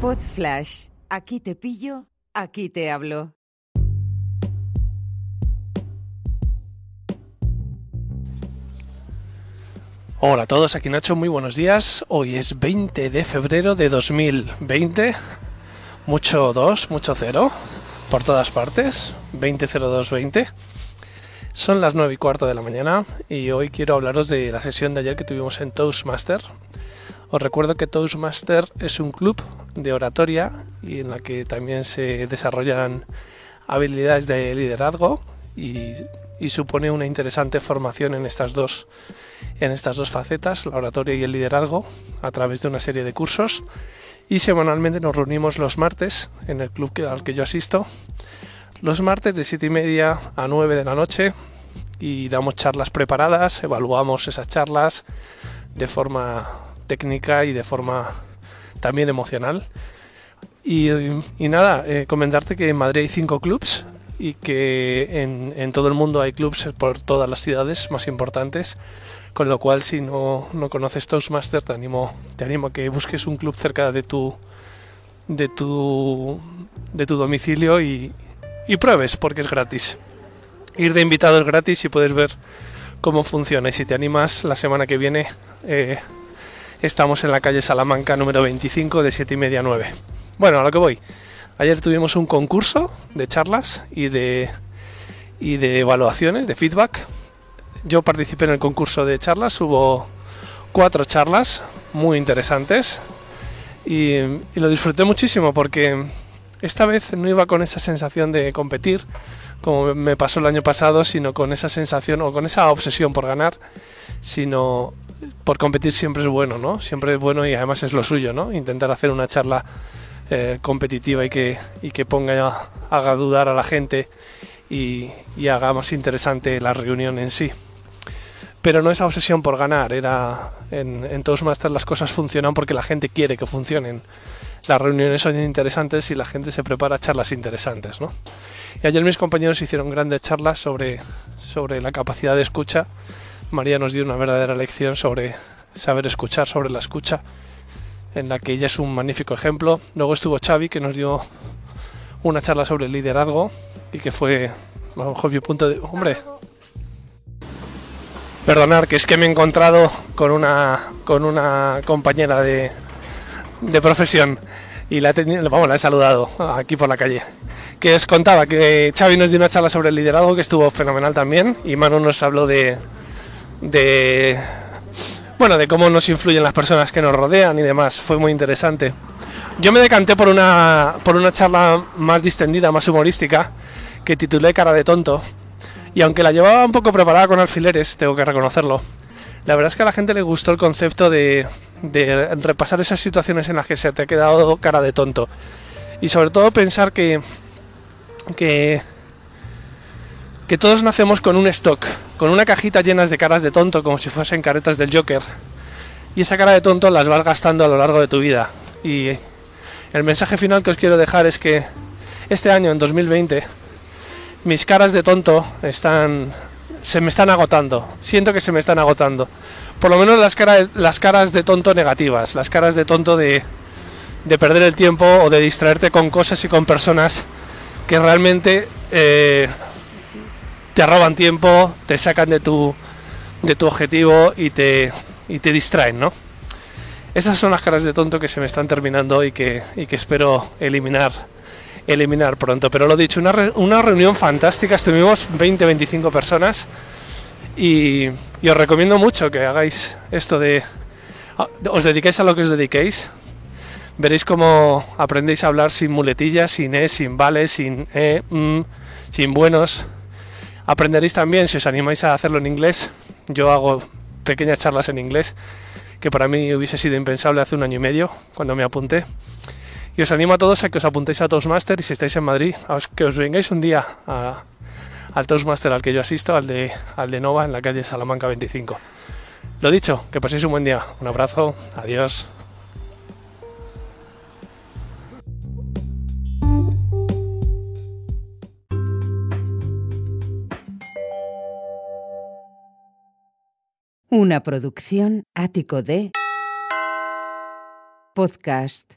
Pod Flash. Aquí te pillo, aquí te hablo. Hola a todos, aquí Nacho, muy buenos días. Hoy es 20 de febrero de 2020. Mucho 2, mucho 0 por todas partes. 200220. Son las 9 y cuarto de la mañana y hoy quiero hablaros de la sesión de ayer que tuvimos en Toastmaster. Os recuerdo que Toastmaster es un club de oratoria y en la que también se desarrollan habilidades de liderazgo y, supone una interesante formación en estas dos en estas dos facetas, la oratoria y el liderazgo, a través de una serie de cursos. Y semanalmente nos reunimos los martes en el club al que yo asisto, los martes de 7 y media a 9 de la noche y damos charlas preparadas, evaluamos esas charlas de forma técnica y de forma también emocional. Y, nada, eh, comentarte que en Madrid hay cinco clubs y que en, en, todo el mundo hay clubs por todas las ciudades más importantes. Con lo cual, si no, no conoces Toastmaster, te animo, te animo a que busques un club cerca de tu, de tu, de tu domicilio y, y pruebes, porque es gratis. Ir de invitado es gratis y puedes ver cómo funciona. Y si te animas, la semana que viene eh, estamos en la calle Salamanca número 25 de 7 y media a 9. Bueno, a lo que voy. Ayer tuvimos un concurso de charlas y de, y de evaluaciones, de feedback. Yo participé en el concurso de charlas, hubo cuatro charlas muy interesantes y, y lo disfruté muchísimo porque esta vez no iba con esa sensación de competir, como me pasó el año pasado, sino con esa sensación o con esa obsesión por ganar, sino por competir siempre es bueno, ¿no? Siempre es bueno y además es lo suyo, ¿no? Intentar hacer una charla eh, competitiva y que, y que ponga, haga dudar a la gente y, haga más interesante la reunión en sí pero no esa obsesión por ganar. Era en, en Toastmasters las cosas funcionan porque la gente quiere que funcionen. Las reuniones son interesantes y la gente se prepara a charlas interesantes, ¿no? Y ayer mis compañeros hicieron grandes charlas sobre, sobre la capacidad de escucha. María nos dio una verdadera lección sobre saber escuchar, sobre la escucha, en la que ella es un magnífico ejemplo. Luego estuvo Xavi, que nos dio una charla sobre el liderazgo y que fue, bajo mi punto de... ¡Hombre! Perdonar, que es que me he encontrado con una, con una compañera de, de profesión y la he, saludado aquí por la calle. Que os contaba que Xavi nos dio una charla sobre el liderazgo que estuvo fenomenal también y Manu nos habló de, de bueno, de cómo nos influyen las personas que nos rodean y demás. Fue muy interesante. Yo me decanté por una, por una charla más distendida, más humorística, que titulé Cara de tonto. Y aunque la llevaba un poco preparada con alfileres, tengo que reconocerlo, la verdad es que a la gente le gustó el concepto de, de repasar esas situaciones en las que se te ha quedado cara de tonto. Y sobre todo pensar que, que, que todos nacemos con un stock, con una cajita llenas de caras de tonto, como si fuesen caretas del Joker. Y esa cara de tonto las vas gastando a lo largo de tu vida. Y el mensaje final que os quiero dejar es que este año, en 2020, mis caras de tonto están se me están agotando. Siento que se me están agotando. Por lo menos las, cara, las caras de tonto negativas, las caras de tonto de, de perder el tiempo o de distraerte con cosas y con personas que realmente eh, te roban tiempo, te sacan de tu, de tu objetivo y te, y te distraen, ¿no? Esas son las caras de tonto que se me están terminando y que, y que espero eliminar eliminar pronto. Pero lo dicho, una, re una reunión fantástica, estuvimos 20-25 personas y, os recomiendo mucho que hagáis esto de... Os dediquéis a lo que os dediquéis. Veréis cómo aprendéis a hablar sin muletillas, sin e, sin vales, sin e, sin buenos. Aprenderéis también, si os animáis a hacerlo en inglés, yo hago pequeñas charlas en inglés, que para mí hubiese sido impensable hace un año y medio, cuando me apunté. Y os animo a todos a que os apuntéis a Toastmaster y si estáis en Madrid, a que os vengáis un día a, al Toastmaster al que yo asisto, al de, al de Nova, en la calle Salamanca 25. Lo dicho, que paséis un buen día. Un abrazo, adiós. Una producción ático de podcast